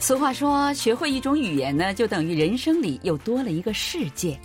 俗话说，学会一种语言呢，就等于人生里又多了一个世界。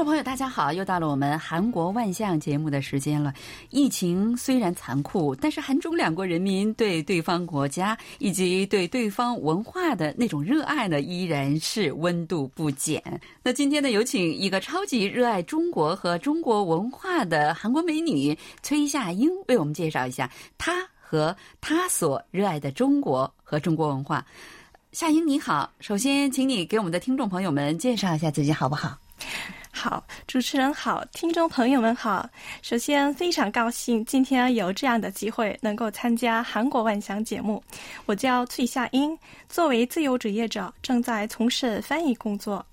众朋友，大家好！又到了我们韩国万象节目的时间了。疫情虽然残酷，但是韩中两国人民对对方国家以及对对方文化的那种热爱呢，依然是温度不减。那今天呢，有请一个超级热爱中国和中国文化的韩国美女崔夏英，为我们介绍一下她和她所热爱的中国和中国文化。夏英你好，首先请你给我们的听众朋友们介绍一下自己好不好？好，主持人好，听众朋友们好。首先，非常高兴今天有这样的机会能够参加韩国万象节目。我叫崔夏英，作为自由职业者，正在从事翻译工作。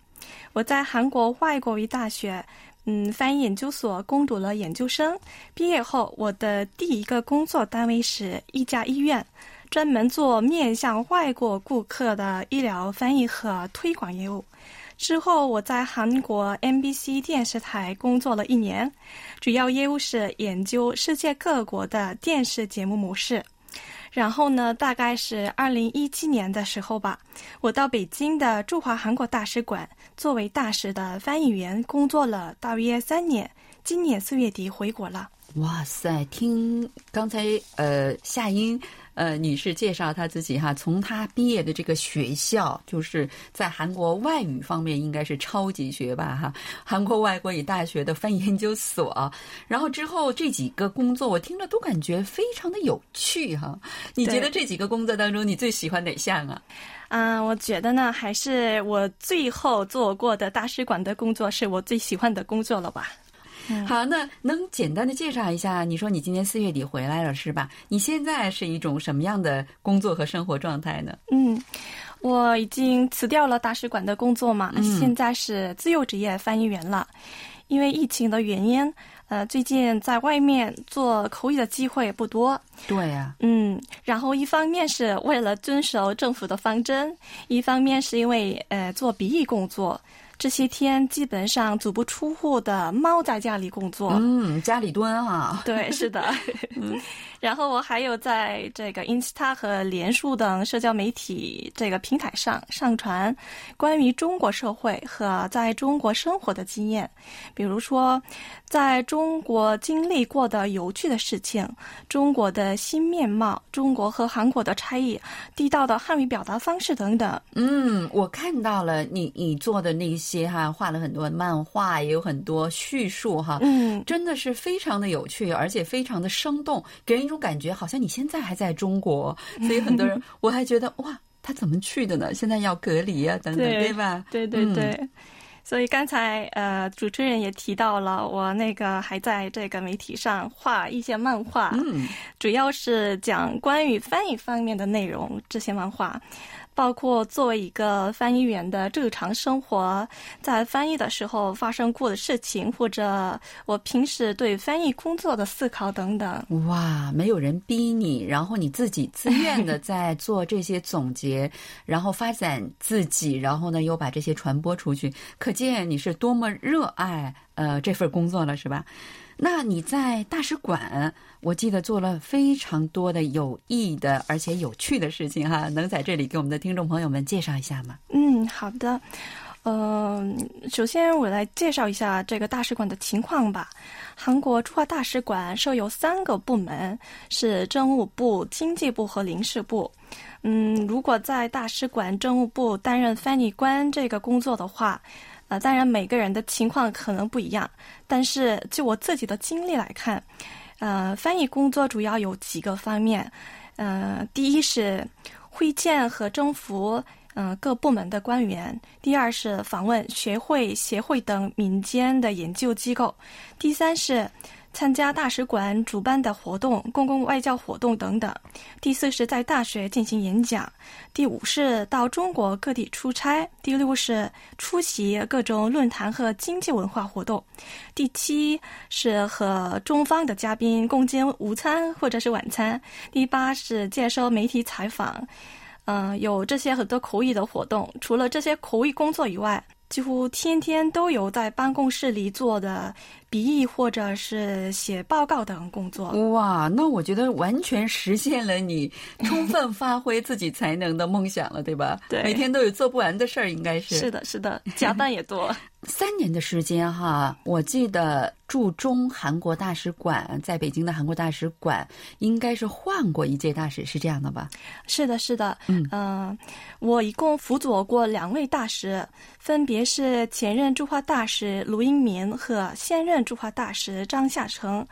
我在韩国外国语大学，嗯，翻译研究所攻读了研究生。毕业后，我的第一个工作单位是一家医院，专门做面向外国顾客的医疗翻译和推广业务。之后，我在韩国 MBC 电视台工作了一年，主要业务是研究世界各国的电视节目模式。然后呢，大概是二零一七年的时候吧，我到北京的驻华韩国大使馆作为大使的翻译员工作了大约三年，今年四月底回国了。哇塞，听刚才呃夏英。呃，女士介绍她自己哈，从她毕业的这个学校，就是在韩国外语方面应该是超级学霸哈，韩国外国语大学的翻译研究所。然后之后这几个工作，我听了都感觉非常的有趣哈。你觉得这几个工作当中，你最喜欢哪项啊？啊，我觉得呢，还是我最后做过的大使馆的工作是我最喜欢的工作了吧。好，那能简单的介绍一下？你说你今年四月底回来了是吧？你现在是一种什么样的工作和生活状态呢？嗯，我已经辞掉了大使馆的工作嘛，现在是自由职业翻译员了。因为疫情的原因，呃，最近在外面做口语的机会不多。对呀。嗯，然后一方面是为了遵守政府的方针，一方面是因为呃做笔译工作。这些天基本上足不出户的猫在家里工作，嗯，家里蹲啊，对，是的。然后我还有在这个 Insta 和脸书等社交媒体这个平台上上传关于中国社会和在中国生活的经验，比如说在中国经历过的有趣的事情、中国的新面貌、中国和韩国的差异、地道的汉语表达方式等等。嗯，我看到了你你做的那些。些哈画了很多漫画，也有很多叙述哈，嗯，真的是非常的有趣，而且非常的生动，给人一种感觉，好像你现在还在中国。所以很多人，我还觉得哇，他怎么去的呢？现在要隔离啊，等等，对吧？对对对。所以刚才呃，主持人也提到了，我那个还在这个媒体上画一些漫画，嗯，主要是讲关于翻译方面的内容，这些漫画。包括作为一个翻译员的日常生活，在翻译的时候发生过的事情，或者我平时对翻译工作的思考等等。哇，没有人逼你，然后你自己自愿的在做这些总结，然后发展自己，然后呢又把这些传播出去，可见你是多么热爱呃这份工作了，是吧？那你在大使馆，我记得做了非常多的有益的而且有趣的事情哈，能在这里给我们的听众朋友们介绍一下吗？嗯，好的。嗯，首先我来介绍一下这个大使馆的情况吧。韩国驻华大使馆设有三个部门，是政务部、经济部和领事部。嗯，如果在大使馆政务部担任翻译官这个工作的话。啊，当然每个人的情况可能不一样，但是就我自己的经历来看，呃，翻译工作主要有几个方面，呃，第一是会见和征服嗯各部门的官员，第二是访问学会、协会等民间的研究机构，第三是。参加大使馆主办的活动、公共外交活动等等。第四是在大学进行演讲。第五是到中国各地出差。第六是出席各种论坛和经济文化活动。第七是和中方的嘉宾共进午餐或者是晚餐。第八是接受媒体采访。嗯，有这些很多口语的活动。除了这些口语工作以外，几乎天天都有在办公室里做的笔译或者是写报告等工作。哇，那我觉得完全实现了你充分发挥自己才能的梦想了，对吧？对，每天都有做不完的事儿，应该是。是的，是的，加班也多。三年的时间哈，我记得驻中韩国大使馆在北京的韩国大使馆应该是换过一届大使，是这样的吧？是的，是的。嗯嗯，我一共辅佐过两位大使，分别是前任驻华大使卢英民和现任驻华大使张夏成，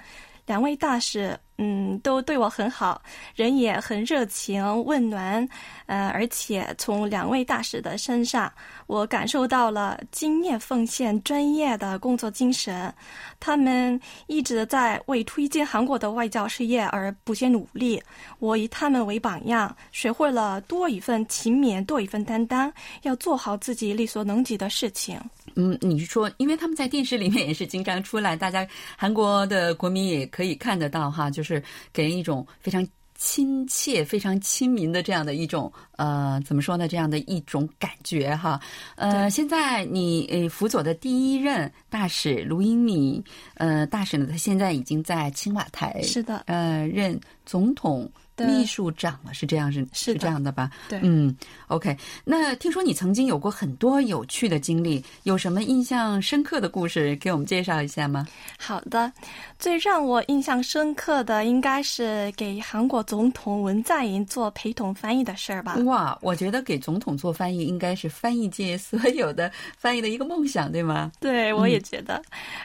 两位大使。嗯，都对我很好，人也很热情温暖，呃，而且从两位大使的身上，我感受到了敬业奉献、专业的工作精神。他们一直在为推进韩国的外交事业而不懈努力。我以他们为榜样，学会了多一份勤勉，多一份担当，要做好自己力所能及的事情。嗯，你是说，因为他们在电视里面也是经常出来，大家韩国的国民也可以看得到哈，就。是给人一种非常亲切、非常亲民的这样的一种呃，怎么说呢？这样的一种感觉哈。呃，现在你呃辅佐的第一任大使卢英敏呃大使呢，他现在已经在青瓦台是的呃任总统。秘书长了，是这样是是这样的吧？对，嗯，OK。那听说你曾经有过很多有趣的经历，有什么印象深刻的故事给我们介绍一下吗？好的，最让我印象深刻的应该是给韩国总统文在寅做陪同翻译的事儿吧。哇，我觉得给总统做翻译应该是翻译界所有的翻译的一个梦想，对吗？对，我也觉得。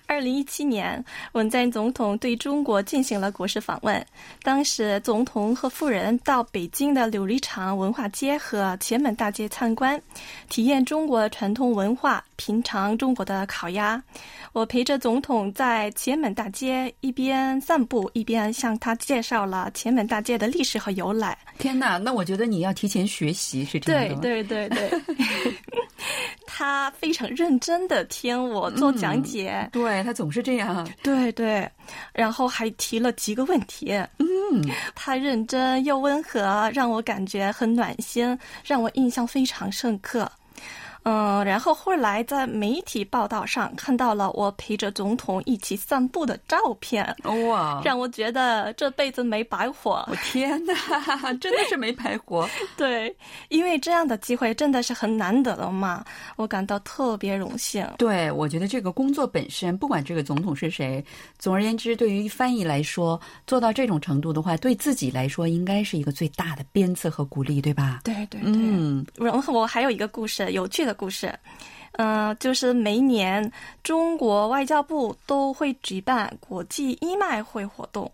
二零一七年，文在寅总统对中国进行了国事访问，当时总统。和夫人到北京的琉璃厂文化街和前门大街参观，体验中国传统文化，品尝中国的烤鸭。我陪着总统在前门大街一边散步，一边向他介绍了前门大街的历史和由来。天哪，那我觉得你要提前学习，是这样的对对对对。他非常认真的听我做讲解，对他总是这样，对对，然后还提了几个问题，嗯，他认真又温和，让我感觉很暖心，让我印象非常深刻。嗯，然后后来在媒体报道上看到了我陪着总统一起散步的照片，哇，让我觉得这辈子没白活。我天哪，真的是没白活。对，因为这样的机会真的是很难得的嘛，我感到特别荣幸。对，我觉得这个工作本身，不管这个总统是谁，总而言之，对于翻译来说，做到这种程度的话，对自己来说应该是一个最大的鞭策和鼓励，对吧？对对对。嗯，然后我还有一个故事，有趣的。故事，嗯，就是每年中国外交部都会举办国际义卖会活动。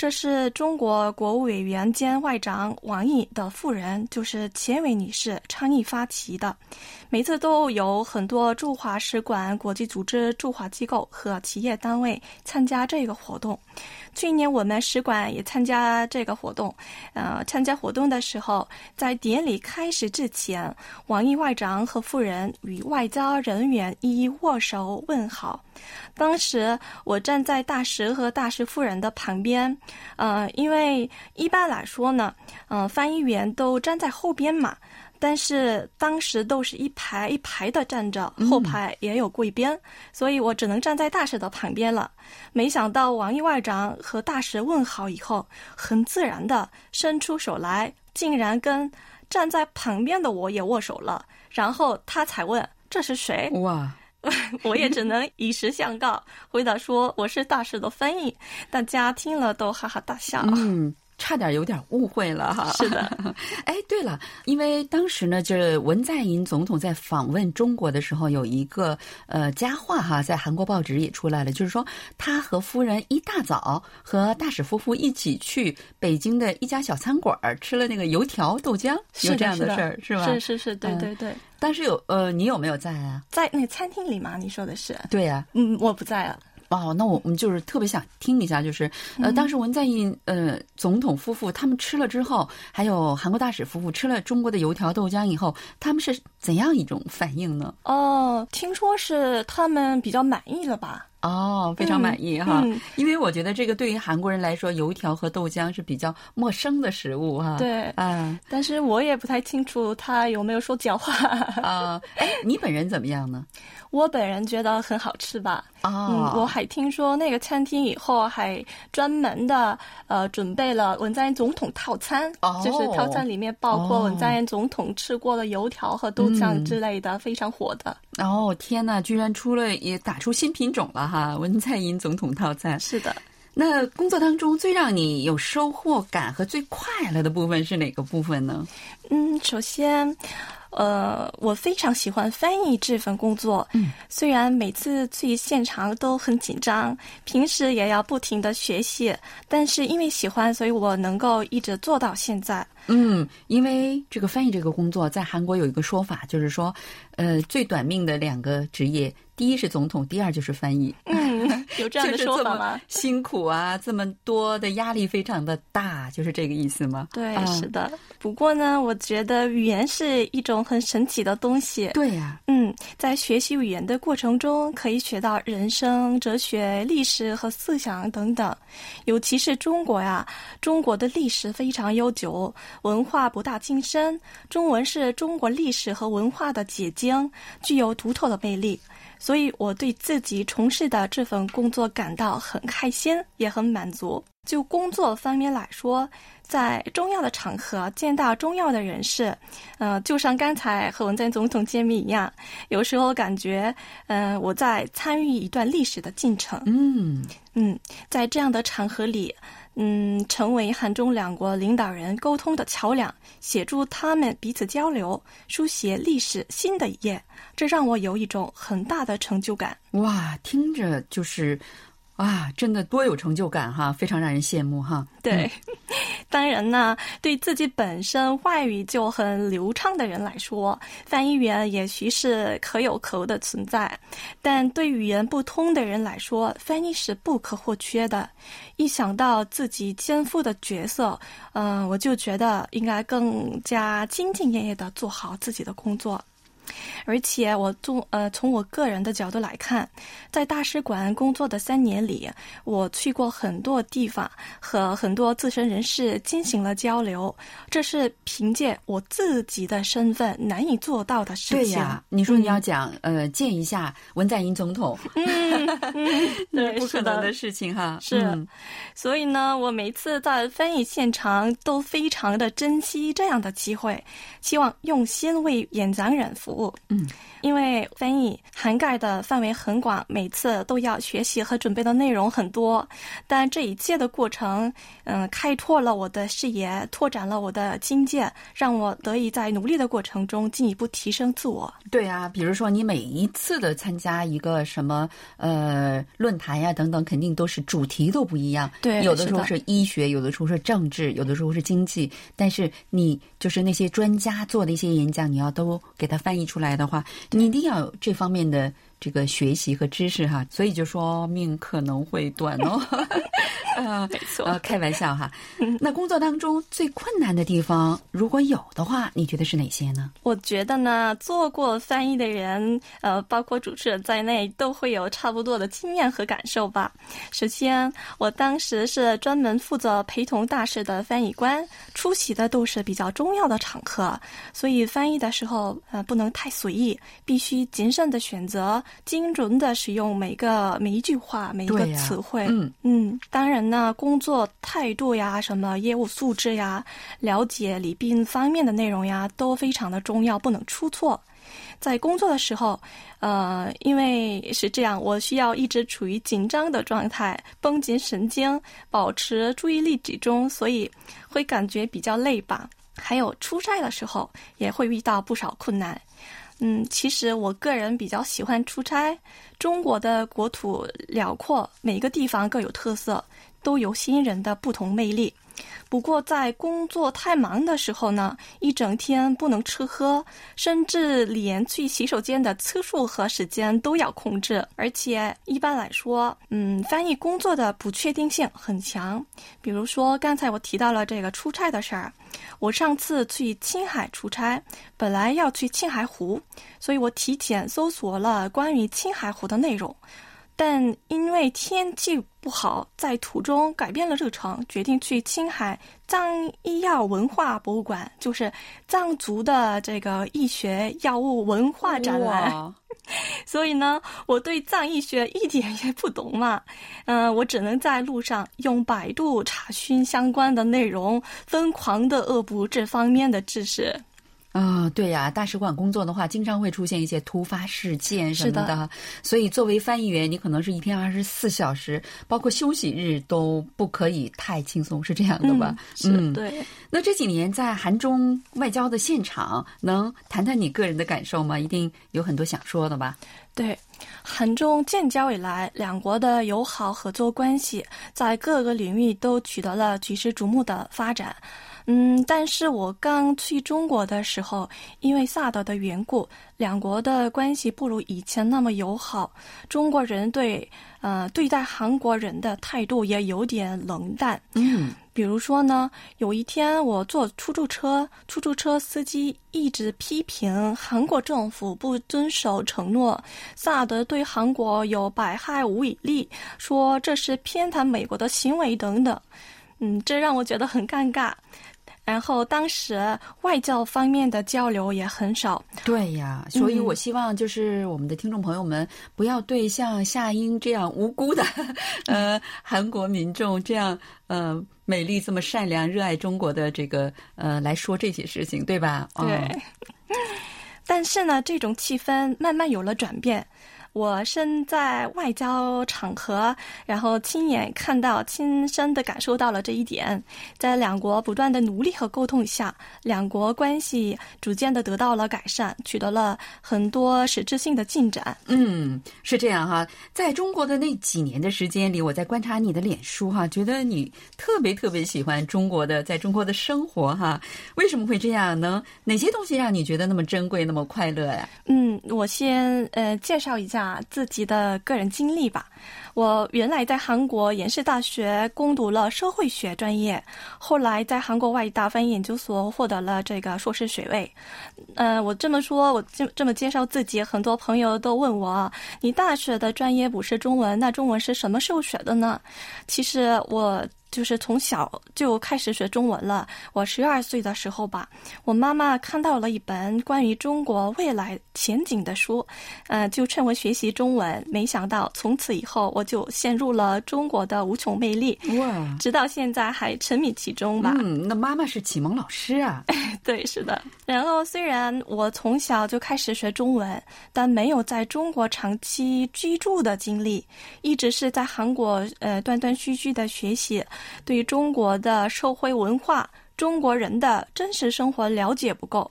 这是中国国务委员兼外长王毅的夫人，就是钱伟女士倡议发起的。每次都有很多驻华使馆、国际组织、驻华机构和企业单位参加这个活动。去年我们使馆也参加这个活动。呃，参加活动的时候，在典礼开始之前，王毅外长和夫人与外交人员一一握手问好。当时我站在大使和大使夫人的旁边，呃，因为一般来说呢，嗯，翻译员都站在后边嘛。但是当时都是一排一排的站着，后排也有贵宾，所以我只能站在大使的旁边了。没想到王毅外长和大使问好以后，很自然的伸出手来，竟然跟站在旁边的我也握手了。然后他才问这是谁？哇！我也只能以实相告，回答说我是大使的翻译。大家听了都哈哈大笑。嗯。差点有点误会了哈，是的，哎，对了，因为当时呢，就是文在寅总统在访问中国的时候，有一个呃佳话哈，在韩国报纸也出来了，就是说他和夫人一大早和大使夫妇一起去北京的一家小餐馆吃了那个油条豆浆，有这样的事儿是吧？是是是，对对对。当时有呃，你有没有在啊？在那餐厅里吗？你说的是？对呀，嗯，我不在啊。哦，那我们就是特别想听一下，就是呃，当时文在寅呃总统夫妇他们吃了之后，还有韩国大使夫妇吃了中国的油条豆浆以后，他们是怎样一种反应呢？哦，听说是他们比较满意了吧？哦，非常满意哈。嗯因为我觉得这个对于韩国人来说，油条和豆浆是比较陌生的食物哈。对啊但是我也不太清楚他有没有说假话。啊，哎，你本人怎么样呢？我本人觉得很好吃吧。哦，嗯，我还听说那个餐厅以后还专门的呃准备了文在寅总统套餐，哦就是套餐里面包括哦文在寅总统吃过的油条和豆浆之类的，非常火的。哦，天呐，居然出了也打出新品种了哈！文在寅总统套餐。是的，那工作当中最让你有收获感和最快乐的部分是哪个部分呢？嗯，首先。呃，我非常喜欢翻译这份工作。嗯，虽然每次去现场都很紧张，平时也要不停的学习，但是因为喜欢，所以我能够一直做到现在。嗯，因为这个翻译这个工作，在韩国有一个说法，就是说，呃，最短命的两个职业，第一是总统，第二就是翻译。嗯，有这样的 说法吗？辛苦啊，这么多的压力非常的大，就是这个意思吗？对，啊是的。不过呢，我觉得语言是一种很神奇的东西。对呀、嗯，在学习语言的过程中，可以学到人生、哲学、历史和思想等等。尤其是中国呀，中国的历史非常悠久，文化博大精深。中文是中国历史和文化的结晶，具有独特的魅力。所以我对自己从事的这份工作感到很开心，也很满足。就工作方面来说，在重要的场合见到重要的人士，呃，就像刚才和文在寅总统见面一样，有时候感觉，嗯、我在参与一段历史的进程。嗯，嗯，在这样的场合里，嗯，成为韩中两国领导人沟通的桥梁，协助他们彼此交流，书写历史新的一页，这让我有一种很大的成就感。哇，听着就是，啊，真的多有成就感哈，非常让人羡慕哈。对，当然呢，对自己本身外语就很流畅的人来说，翻译员也许是可有可无的存在；但对语言不通的人来说，翻译是不可或缺的。一想到自己肩负的角色，嗯、我就觉得应该更加兢兢业业的做好自己的工作。而且我从呃从我个人的角度来看，在大使馆工作的三年里，我去过很多地方，和很多自身人士进行了交流，这是凭借我自己的身份难以做到的事情。对呀，你说你要讲、呃见一下文在寅总统，对，不可是的能的事情哈。是嗯所以呢，我每次在翻译现场都非常的珍惜这样的机会，希望用心为演讲人服务。嗯，因为翻译涵盖的范围很广，每次都要学习和准备的内容很多，但这一切的过程，嗯、开拓了我的视野，拓展了我的境界，让我得以在努力的过程中进一步提升自我。对啊，比如说你每一次的参加一个什么呃论坛呀等等，肯定都是主题都不一样。对有的时候是是医学，有的时候是政治，有的时候是经济。但是你就是那些专家做的一些演讲，你要都给他翻译出来的话，你一定要有这方面的这个学习和知识哈。所以就说命可能会短哦。呃，没错呃，开玩笑哈。那工作当中最困难的地方，如果有的话，你觉得是哪些呢？我觉得呢，做过翻译的人，呃，包括主持人在内，都会有差不多的经验和感受吧。首先，我当时是专门负责陪同大使的翻译官，出席的都是比较重要的场合，所以翻译的时候，呃，不能太随意，必须谨慎的选择，精准的使用每个每一句话、每一个词汇。嗯嗯，当然呢，工作态度呀、什么业务素质呀、了解礼宾方面的内容呀，都非常的重要，不能出错。在工作的时候，呃，因为是这样，我需要一直处于紧张的状态，绷紧神经，保持注意力集中，所以会感觉比较累吧。还有出差的时候，也会遇到不少困难。嗯，其实我个人比较喜欢出差。中国的国土辽阔，每个地方各有特色，都有吸引人的不同魅力。不过在工作太忙的时候呢，一整天不能吃喝，甚至连去洗手间的次数和时间都要控制。而且一般来说，嗯，翻译工作的不确定性很强。比如说刚才我提到了这个出差的事儿，我上次去青海出差，本来要去青海湖，所以我提前搜索了关于青海湖的内容。但因为天气不好，在途中改变了日程，决定去青海藏医药文化博物馆，就是藏族的这个医学药物文化展览。所以呢，我对藏医学一点也不懂嘛，嗯，我只能在路上用百度查询相关的内容，疯狂的恶补这方面的知识。啊，对呀，大使馆工作的话，经常会出现一些突发事件什么的，所以作为翻译员，你可能是一天二十四小时，包括休息日都不可以太轻松，是这样的吧？嗯，对。那这几年在韩中外交的现场，能谈谈你个人的感受吗？一定有很多想说的吧？对，韩中建交以来，两国的友好合作关系在各个领域都取得了举世瞩目的发展。嗯，但是我刚去中国的时候，因为萨德的缘故，两国的关系不如以前那么友好。中国人对呃对待韩国人的态度也有点冷淡。嗯，比如说呢，有一天我坐出租车，出租车司机一直批评韩国政府不遵守承诺，萨德对韩国有百害无一利，说这是偏袒美国的行为等等。嗯，这让我觉得很尴尬。然后当时外交方面的交流也很少。对呀，所以我希望就是我们的听众朋友们不要对像夏英这样无辜的 呃韩国民众这样呃美丽这么善良热爱中国的这个呃来说这些事情，对吧？对。但是呢，这种气氛慢慢有了转变。我身在外交场合，然后亲眼看到、亲身的感受到了这一点。在两国不断的努力和沟通下，两国关系逐渐的得到了改善，取得了很多实质性的进展。嗯，是这样哈。在中国的那几年的时间里，我在观察你的脸书哈，觉得你特别特别喜欢中国的，在中国的生活哈。为什么会这样呢？哪些东西让你觉得那么珍贵、那么快乐呀？嗯，我先呃介绍一下。啊自己的个人经历吧。我原来在韩国延世大学攻读了社会学专业，后来在韩国外语大翻译研究所获得了这个硕士学位。呃，我这么说，我这这么介绍自己，很多朋友都问我：“你大学的专业不是中文，那中文是什么时候学的呢？”其实我。就是从小就开始学中文了。我十二岁的时候吧，我妈妈看到了一本关于中国未来前景的书，呃，就趁我学习中文。没想到从此以后，我就陷入了中国的无穷魅力。哇！直到现在还沉迷其中吧。嗯，那妈妈是启蒙老师啊。对，是的。然后虽然我从小就开始学中文，但没有在中国长期居住的经历，一直是在韩国呃断断续续的学习。对于中国的社会文化、中国人的真实生活了解不够，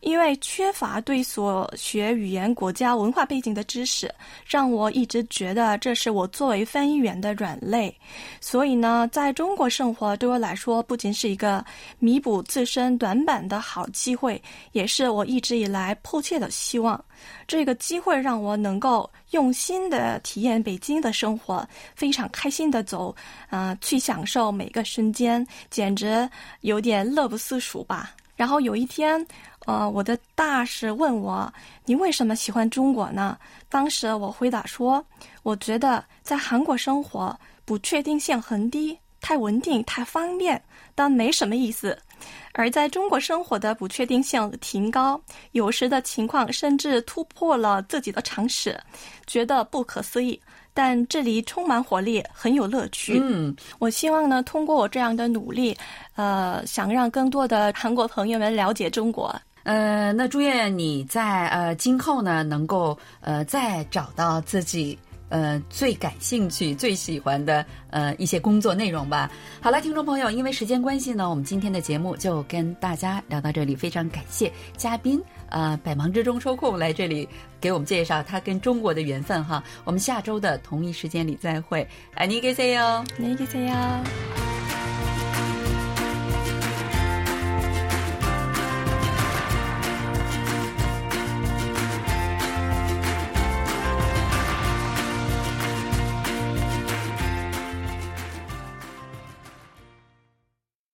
因为缺乏对所学语言国家文化背景的知识，让我一直觉得这是我作为翻译员的软肋。所以呢，在中国生活对我来说，不仅是一个弥补自身短板的好机会，也是我一直以来迫切的希望。这个机会让我能够用心的体验北京的生活，非常开心的走，啊，去享受每个瞬间，简直有点乐不思蜀吧。然后有一天，呃，我的大使问我：“你为什么喜欢中国呢？”当时我回答说：“我觉得在韩国生活不确定性很低，太稳定，太方便，但没什么意思。”而在中国生活的不确定性挺高，有时的情况甚至突破了自己的常识，觉得不可思议。但这里充满活力，很有乐趣。嗯，我希望呢，通过我这样的努力，呃，想让更多的韩国朋友们了解中国。呃，那祝愿你在呃今后呢，能够呃再找到自己。呃，最感兴趣、最喜欢的呃一些工作内容吧。好了，听众朋友，因为时间关系呢，我们今天的节目就跟大家聊到这里。非常感谢嘉宾呃百忙之中抽空来这里给我们介绍他跟中国的缘分哈。我们下周的同一时间里再会。안녕히계세 요， 안녕히계세 요。